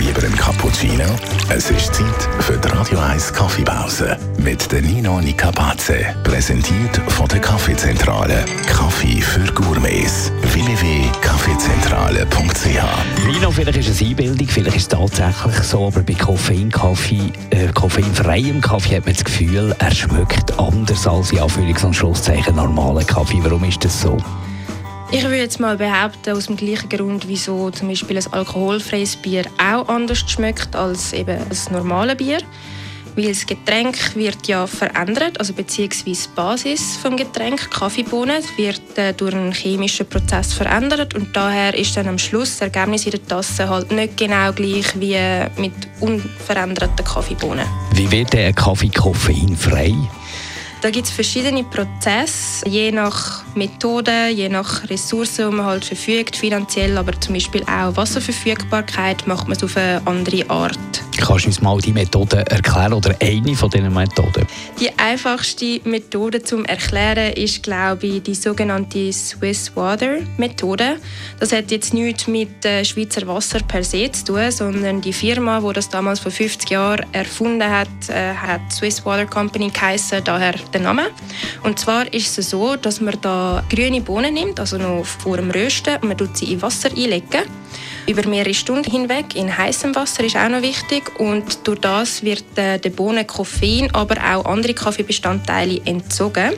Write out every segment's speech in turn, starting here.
Lieber einen Cappuccino? Es ist Zeit für die Radio 1 Kaffeepause. Mit der Nino Nicapace. Präsentiert von der Kaffeezentrale. Kaffee für Gourmets. www.kaffeezentrale.ch Nino, vielleicht ist es Einbildung, vielleicht ist es tatsächlich so, aber bei Koffeinkaffee, äh, koffeinfreiem Kaffee hat man das Gefühl, er schmeckt anders als in Anführungs- und Schlusszeichen normalen Kaffee. Warum ist das so? Ich würde jetzt mal behaupten, aus dem gleichen Grund, wieso zum Beispiel ein alkoholfreies Bier auch anders schmeckt als eben ein normales Bier. Weil das Getränk wird ja verändert, also beziehungsweise die Basis des Getränks, Kaffeebohnen, wird äh, durch einen chemischen Prozess verändert und daher ist dann am Schluss das Ergebnis in der Tasse halt nicht genau gleich wie mit unveränderten Kaffeebohnen. Wie wird der Kaffee koffeinfrei? Da gibt es verschiedene Prozesse, je nach Methode, je nach Ressourcen, die man halt verfügt, finanziell, aber zum Beispiel auch Wasserverfügbarkeit, macht man es auf eine andere Art. Kannst du uns mal die Methode erklären oder eine von diesen Methoden? Die einfachste Methode zum Erklären ist, glaube ich, die sogenannte Swiss Water Methode. Das hat jetzt nichts mit äh, Schweizer Wasser per se zu tun, sondern die Firma, die das damals vor 50 Jahren erfunden hat, äh, hat Swiss Water Company geheißen, daher der Name. Und zwar ist es so, dass man da grüne Bohnen nimmt, also noch vor dem Rösten, und man tut sie in Wasser einlegen über mehrere Stunden hinweg in heißem Wasser ist auch noch wichtig und durch das wird äh, der Bohnen Koffein, aber auch andere Kaffeebestandteile entzogen.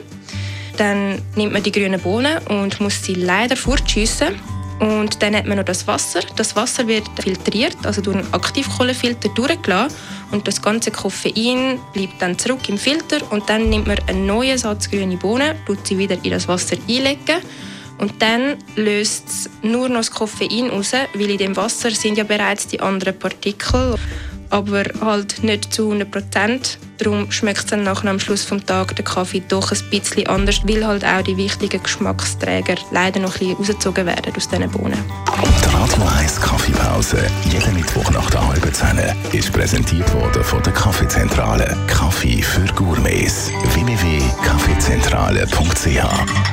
Dann nimmt man die grünen Bohnen und muss sie leider fortschiessen. Und dann hat man noch das Wasser. Das Wasser wird filtriert, also durch einen Aktivkohlefilter durchgelassen. Und das ganze Koffein bleibt dann zurück im Filter. Und dann nimmt man einen neuen Satz grüne Bohnen, tut sie wieder in das Wasser einlegen und dann löst es nur noch das Koffein raus, weil in dem Wasser sind ja bereits die anderen Partikel, aber halt nicht zu 100 Prozent. Darum schmeckt es dann nachher am Schluss des Tages der Kaffee doch ein bisschen anders, weil halt auch die wichtigen Geschmacksträger leider noch ein bisschen rausgezogen werden aus diesen Bohnen. Die Radio 1 Kaffeepause, jeden Mittwoch nach der halben Zehn, ist präsentiert worden von der Kaffeezentrale. Kaffee für Gourmets. www.kaffeezentrale.ch